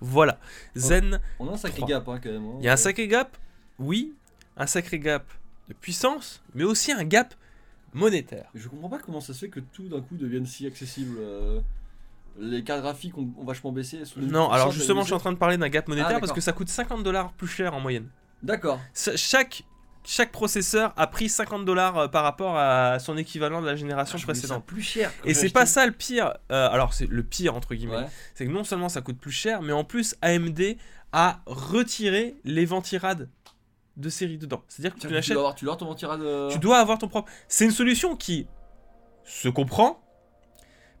Voilà. Zen On a un sacré gap hein, quand même. hein. il y a un sacré gap, oui, un sacré gap de puissance, mais aussi un gap monétaire. Je comprends pas comment ça se fait que tout d'un coup devienne si accessible. euh, Les cartes graphiques ont, ont vachement baissé. Non, alors justement, je suis en train de parler d'un gap monétaire Ah, parce que ça coûte 50 dollars plus cher en moyenne. D'accord. Chaque, chaque processeur a pris 50 dollars euh, par rapport à son équivalent de la génération Ah, précédente. plus cher. Et c'est pas ça le pire. euh, alors, c'est le pire entre guillemets. Ouais. C'est que non seulement ça coûte plus cher, mais en plus, AMD a retiré les ventirades de série dedans. C'est-à-dire que tu l'achètes. dois avoir, tu dois avoir ton ventirad. Tu dois avoir ton propre. C'est une solution qui se comprend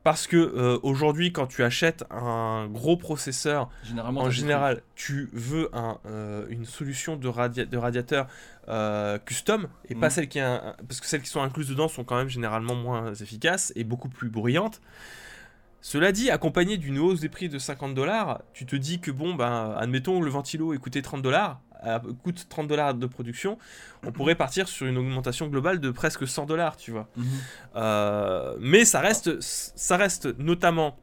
parce que euh, aujourd'hui, quand tu achètes un gros processeur, en général, tu veux un, euh, une solution de, radia- de radiateur euh, custom et pas Mhm. celle qui est un- parce que celles qui sont incluses dedans sont quand même généralement moins efficaces et beaucoup plus bruyantes. Cela dit, accompagné d'une hausse des prix de 50 dollars, tu te dis que bon, ben, admettons le ventilo ait coûté 30 dollars, coûte 30 dollars de production, on pourrait partir sur une augmentation globale de presque 100 dollars, tu vois. Mhm. Euh, mais ça reste, ça reste notamment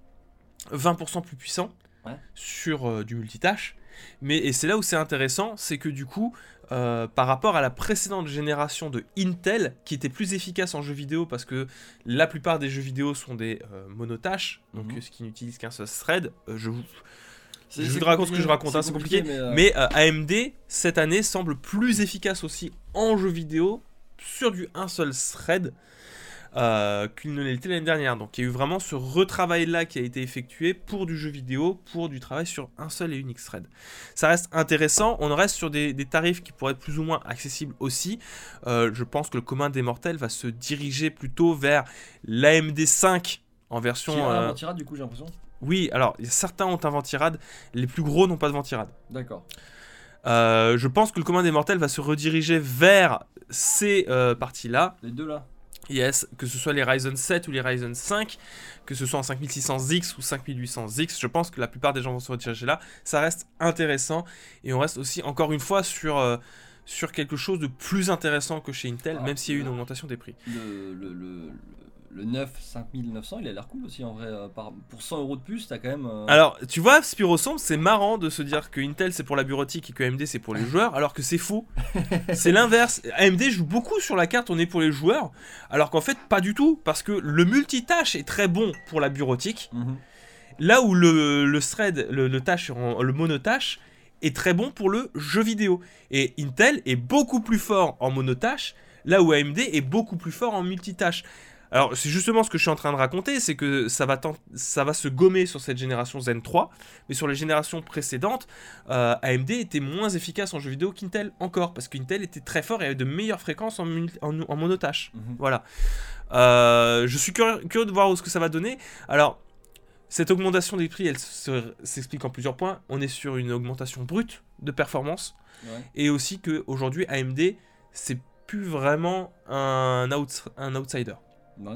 20% plus puissant Ouais. sur euh, du multitâche. Mais et c'est là où c'est intéressant, c'est que du coup, euh, par rapport à la précédente génération de Intel, qui était plus efficace en jeux vidéo parce que la plupart des jeux vidéo sont des euh, monotâches, donc Mhm. euh, ce qui n'utilise qu'un seul thread. euh, je vous, Je vous raconte ce que je compliqué, raconte, hein, c'est compliqué, mais, euh, mais euh, AMD cette année semble plus efficace aussi en jeux vidéo sur du un seul thread. euh, qu'il ne l'était l'année dernière. Donc il y a eu vraiment ce retravail-là qui a été effectué pour du jeu vidéo, pour du travail sur un seul et unique thread. Ça reste intéressant, on reste sur des, des tarifs qui pourraient être plus ou moins accessibles aussi. Euh, je pense que le commun des mortels va se diriger plutôt vers l'AMD 5 en version... Qui euh, du coup, j'ai l'impression. Oui, alors certains ont un ventirad, les plus gros n'ont pas de ventirad. D'accord. Euh, je pense que le commun des mortels va se rediriger vers ces euh, parties-là. Les deux là. Yes, que ce soit les Ryzen 7 ou les Ryzen 5, que ce soit en 5600X ou 5800X, je pense que la plupart des gens vont se rediriger là. Ça reste intéressant et on reste aussi encore une fois sur, euh, sur quelque chose de plus intéressant que chez Intel, Ah, même s'il y a eu une augmentation des prix. Le, le, le, le 9 5900, il a l'air cool aussi en vrai. euh, par, pour 100 euros de plus, t'as quand même. euh, Alors, tu vois, Spirosombre, c'est marrant de se dire que Intel c'est pour la bureautique et que AMD c'est pour les joueurs, alors que c'est faux. c'est l'inverse. AMD joue beaucoup sur la carte, on est pour les joueurs, alors qu'en fait, pas du tout, parce que le multitâche est très bon pour la bureautique, mhm. là où le, le thread, le, le tâche, le monotâche, est très bon pour le jeu vidéo. Et Intel est beaucoup plus fort en monotâche, là où AMD est beaucoup plus fort en multitâche. Alors, c'est justement ce que je suis en train de raconter, c'est que ça va, tent- ça va se gommer sur cette génération Zen 3, mais sur les générations précédentes, euh, AMD était moins efficace en jeu vidéo qu'Intel encore, parce qu'Intel était très fort et avait de meilleures fréquences en, monotâche. Mhm. Voilà. Euh, je suis curieux, curieux de voir ce que ça va donner. Alors, cette augmentation des prix, elle se- s'explique en plusieurs points. On est sur une augmentation brute de performance, Ouais. et aussi qu'aujourd'hui, AMD, c'est plus vraiment un outsider. Bah.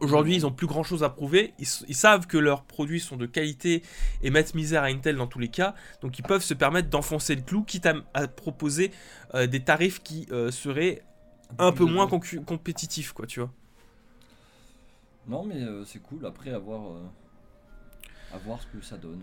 Aujourd'hui, ils ont plus grand chose à prouver. Ils, savent que leurs produits sont de qualité et mettent misère à Intel dans tous les cas. Donc, ils peuvent se permettre d'enfoncer le clou, quitte à, à proposer euh, des tarifs qui euh, seraient un peu moins compétitifs, quoi, tu vois. Non, mais euh, c'est cool. Après, à voir, euh, à voir ce que ça donne.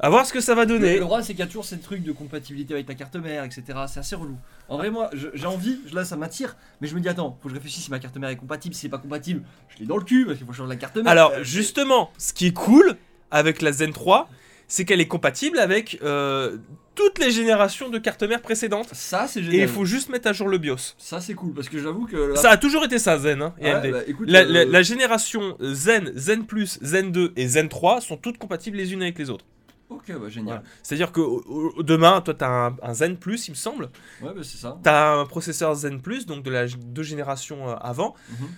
À voir ce que ça va Le, donner. le problème, c'est qu'il y a toujours ces trucs de compatibilité avec ta carte mère, etc. C'est assez relou. En vrai, moi, j'ai envie, là, ça m'attire, mais je me dis, attends, faut que je réfléchisse si ma carte mère est compatible. Si c'est pas compatible, je l'ai dans le cul parce qu'il faut changer la carte mère. Alors, Euh, justement, ce qui est cool avec la Zen 3, c'est qu'elle est compatible avec euh, toutes les générations de cartes mères précédentes. Ça, c'est Et il faut juste mettre à jour le BIOS. Ça, c'est cool parce que j'avoue que. là- Ça a toujours été ça, Zen hein, et Ouais, AMD. bah, écoute, La, euh, la- la génération Zen, Zen Plus, Zen 2 et Zen 3 sont toutes compatibles les unes avec les autres. Ok, bah génial. Voilà. C'est-à-dire que au- demain, toi, tu as un, un Zen Plus, il me semble. Ouais, bah c'est ça. Tu as un processeur Zen Plus, donc de la deux générations euh, avant. Mhm.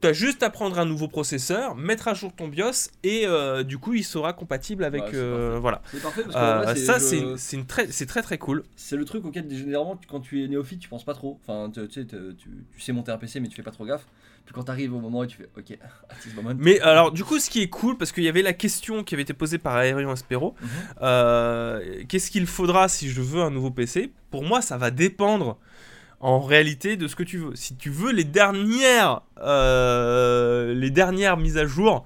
Tu as juste à prendre un nouveau processeur, mettre à jour ton BIOS et euh, du coup, il sera compatible avec. Ouais, euh, voilà. C'est parfait parce que Euh, là, ça, je- c'est très, très très cool. c'est le truc auquel généralement quand tu es néophyte tu penses pas trop. Enfin tu, tu sais, tu, tu- tu sais monter un PC mais tu fais pas trop gaffe. Puis quand t'arrives au moment où tu fais ok, moment. Mais alors, du coup, ce qui est cool, parce qu'il y avait la question qui avait été posée par Aerion Aspero Mhm. euh, qu'est-ce qu'il faudra si je veux un nouveau PC Pour moi, ça va dépendre en réalité de ce que tu veux. Si tu veux les dernières, euh, les dernières mises à jour,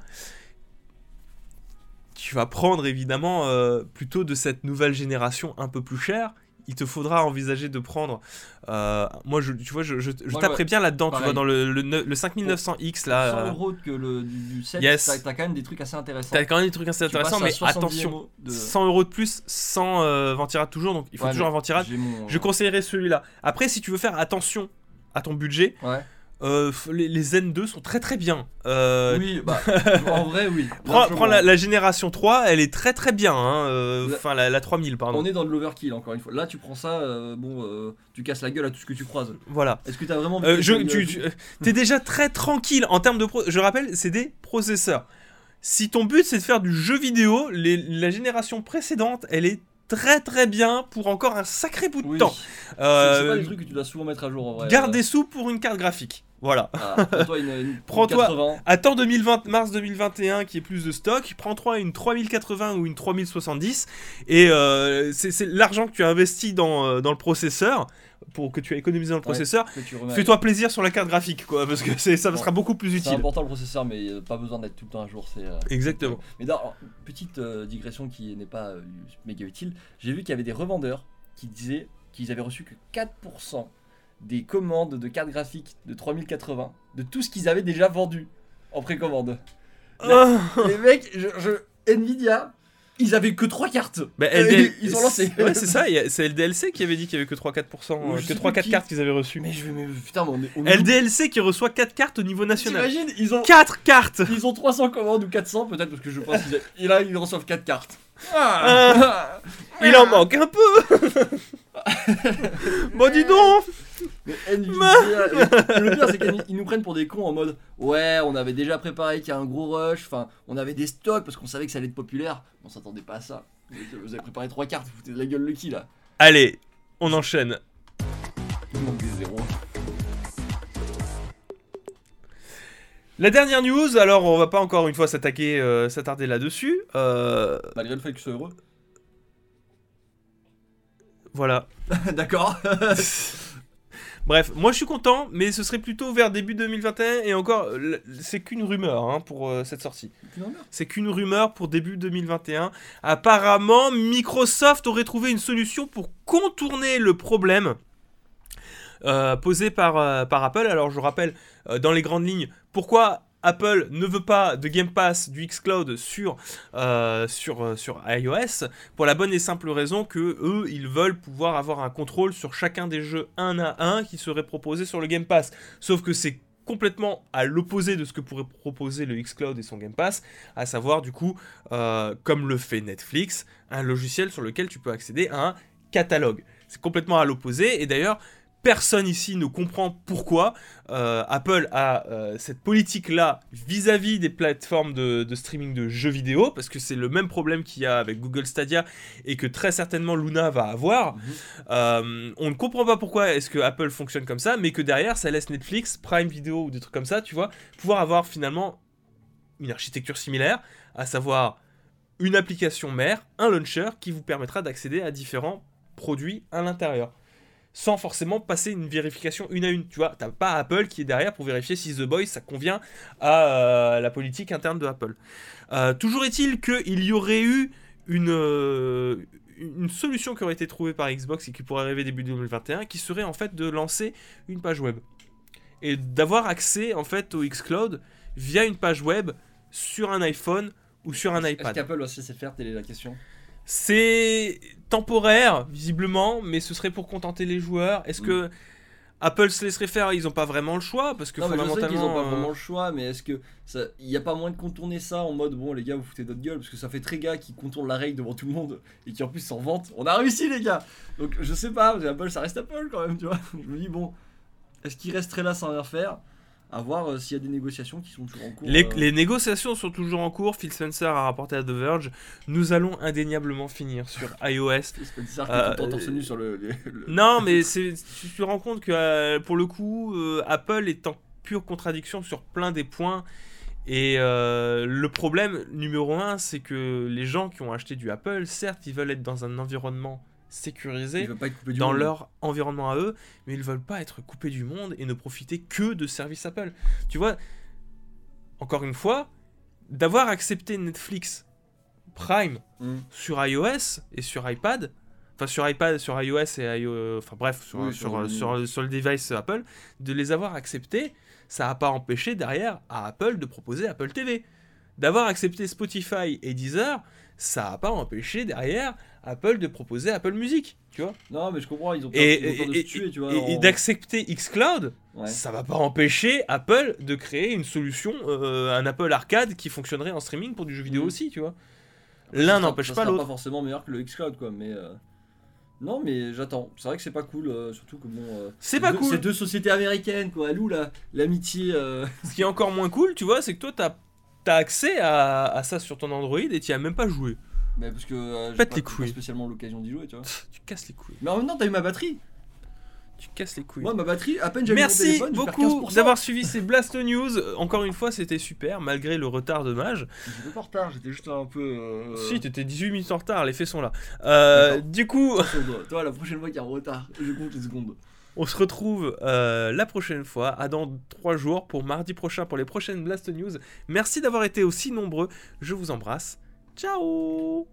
tu vas prendre évidemment euh, plutôt de cette nouvelle génération un peu plus chère. Il te faudra envisager de prendre. euh, moi, je, tu vois, je, je, taperais ouais, bien là-dedans. Tu vois, dans le, le, ne- le 5900X là. 100 euh, euros que le du, du set, Yes. t'as quand même des trucs assez intéressants. T'as quand même des trucs assez intéressants, mais 70 attention, de- 100 euros de plus sans euh, ventirad toujours, donc il faut Ouais, toujours un ventirad. mon- Je conseillerais celui-là. Après, si tu veux faire attention à ton budget, Ouais. Euh, les, les Zen2 sont très très bien. Euh, Oui, bah en vrai oui. Prends, la, la génération 3, elle est très très bien. hein, euh. Enfin, la, la 3000, pardon. On est dans de l'overkill encore une fois. Là tu prends ça, euh, bon, tu casses la gueule à tout ce que tu croises. Voilà. Est-ce que t'as vraiment je, la tu, déjà très tranquille en termes de. pro- je rappelle, c'est des processeurs. Si ton but c'est de faire du jeu vidéo, les- la génération précédente, elle est très très bien pour encore un sacré bout de Oui. temps. C'est- C'est pas des trucs que tu dois souvent mettre à jour en vrai. Garde des sous pour une carte graphique. Voilà. ah, Prends-toi une, une Prends-toi- 80. Attends 2020, mars 2021 qui est plus de stock. Prends-toi une 3080 ou une 3070 et euh, c'est c'est l'argent que tu as investi dans, euh, dans le processeur pour que tu as économisé dans le processeur. Fais-toi plaisir sur la carte graphique quoi parce que c'est- ça Bon. sera beaucoup plus C'est utile. important le processeur, mais euh, pas besoin d'être tout le temps à jour. C'est euh, Exactement. Mais d'ailleurs, petite euh, digression qui n'est pas méga utile, j'ai vu qu'il y avait des revendeurs qui disaient qu'ils avaient reçu que 4% des commandes de cartes graphiques de 3080 de tout ce qu'ils avaient déjà vendu en précommande. Ah, Les mecs, je, je- Nvidia, ils avaient que 3 cartes. Bah, Euh, LDL ils ont lancé. Ouais, c'est ça, c'est LDLC qui avait dit qu'il y avait que 3-4%, Ou euh, que sais 3-4 plus qui. cartes qu'ils avaient reçues. Mais je vais. Mais, putain, mais on est. on LDLC qui reçoit 4 cartes au niveau national. T'imagines, ils ont. 4 cartes Ils ont 300 commandes ou 400 peut-être parce que je pense qu'ils a- et là ils reçoivent 4 cartes. Ah. Il en manque un peu Bon, dis donc Mais Nvidia, le, le pire c'est qu'ils nous prennent pour des cons en mode ouais on avait déjà préparé qu'il y a un gros rush, enfin on avait des stocks parce qu'on savait que ça allait être populaire, on s'attendait pas à ça. Vous avez préparé 3 cartes, vous foutez de la gueule le qui là? Allez, on enchaîne. Il manque des zéros. La dernière news, alors on va pas encore une fois s'attaquer, euh, s'attarder là-dessus. Euh, Malgré le fait que je sois heureux. voilà. D'accord. Bref, moi je suis content, mais ce serait plutôt vers début 2021 et encore, l- c'est qu'une rumeur hein, pour euh, cette sortie. C'est qu'une rumeur pour début 2021. Apparemment, Microsoft aurait trouvé une solution pour contourner le problème euh, posé par, euh, par Apple. Alors je rappelle euh, dans les grandes lignes pourquoi Apple ne veut pas de Game Pass du xCloud sur, euh, euh, sur iOS? Pour la bonne et simple raison que eux ils veulent pouvoir avoir un contrôle sur chacun des jeux un à un qui seraient proposés sur le Game Pass. Sauf que c'est complètement à l'opposé de ce que pourrait proposer le xCloud et son Game Pass, à savoir du coup, euh, comme le fait Netflix, un logiciel sur lequel tu peux accéder à un catalogue. C'est complètement à l'opposé, et d'ailleurs, personne ici ne comprend pourquoi euh, Apple a euh, cette politique-là vis-à-vis des plateformes de, de streaming de jeux vidéo, parce que c'est le même problème qu'il y a avec Google Stadia et que très certainement Luna va avoir. Mhm. Euh, on ne comprend pas pourquoi est-ce que Apple fonctionne comme ça, mais que derrière ça laisse Netflix, Prime Video ou des trucs comme ça, tu vois, pouvoir avoir finalement une architecture similaire, à savoir une application mère, un launcher qui vous permettra d'accéder à différents produits à l'intérieur. Sans forcément passer une vérification une à une. Tu vois, t'as pas Apple qui est derrière pour vérifier si The Boys ça convient à euh, la politique interne de Apple. Euh, toujours est-il qu'il y aurait eu une, euh, une solution qui aurait été trouvée par Xbox et qui pourrait arriver début 2021, qui serait en fait de lancer une page web et d'avoir accès en fait au xCloud via une page web sur un iPhone ou sur un Est-ce iPad. qu'Apple aussi sait faire Telle est la question? C'est temporaire, visiblement, mais ce serait pour contenter les joueurs. Est-ce Mm. que Apple se laisserait faire? Ils n'ont pas vraiment le choix, parce que Non, mais je sais fondamentalement. qu'ils ont pas vraiment le choix, mais est-ce que il y a pas moyen de contourner ça en mode bon les gars vous foutez notre gueule parce que ça fait très gars qui contournent la règle devant tout le monde et qui en plus s'en vantent. On a réussi les gars. Donc je sais pas, Apple ça reste Apple quand même, tu vois. Je me dis bon, est-ce qu'ils resteraient là sans rien faire? À voir euh, s'il y a des négociations qui sont toujours en cours. Les, euh. les négociations sont toujours en cours. Phil Spencer a rapporté à The Verge. Nous allons indéniablement finir sur iOS. Spencer qui Euh, est nu sur le. le- le- Non, mais tu te rends compte que pour le coup, Apple est en pure contradiction sur plein des points. Et le problème numéro un, c'est que les gens qui ont acheté du Apple, certes, ils veulent être dans un environnement sécurisé Il veut pas être coupé du dans monde. leur environnement à eux, mais ils veulent pas être coupés du monde et ne profiter que de services Apple. Tu vois, encore une fois, d'avoir accepté Netflix Prime Mm. sur iOS et sur iPad, enfin sur iPad, sur iOS et iOS, enfin bref, sur, Oui, sur, sur- sur le device Apple, de les avoir acceptés, ça n'a pas empêché derrière à Apple de proposer Apple TV. D'avoir accepté Spotify et Deezer, ça n'a pas empêché derrière Apple de proposer Apple Music, tu vois. Non, mais je comprends, ils ont peur, Et, ils ont peur de et- se tuer, tu vois. et- d'accepter xCloud, Ouais. ça va pas empêcher Apple de créer une solution, euh, un Apple Arcade qui fonctionnerait en streaming pour du jeu vidéo Mhm. aussi, tu vois. L'un n'empêche pas l'autre. pas forcément meilleur que le xCloud, quoi, mais. euh, Non, mais j'attends. C'est vrai que c'est pas cool, euh, surtout que bon. euh, C'est pas deux- cool. C'est deux sociétés américaines, quoi. Elle où la- l'amitié euh, Ce qui est encore moins cool, tu vois, c'est que toi, t'as as accès à, à ça sur ton Android et tu as même pas joué. Mais parce que euh, j'ai Pète pas, les pas couilles. spécialement l'occasion d'y jouer, tu vois. Tu casses les couilles. Mais en même temps, t'as eu ma batterie. Tu casses les couilles. Moi, ma batterie, à peine j'avais mon Merci téléphone, je perds beaucoup 15%. d'avoir suivi ces Blast News. Encore une fois, c'était super, malgré le retard de Mage. J'étais pas en retard, j'étais juste un peu. euh, Si, t'étais 18 minutes en retard, les faits sont là. Euh, du coup. Toi, la prochaine fois qu'il y a un retard, je compte les secondes. On se retrouve euh, la prochaine fois, à dans 3 jours, pour mardi prochain, pour les prochaines Blast News. Merci d'avoir été aussi nombreux. Je vous embrasse. Ciao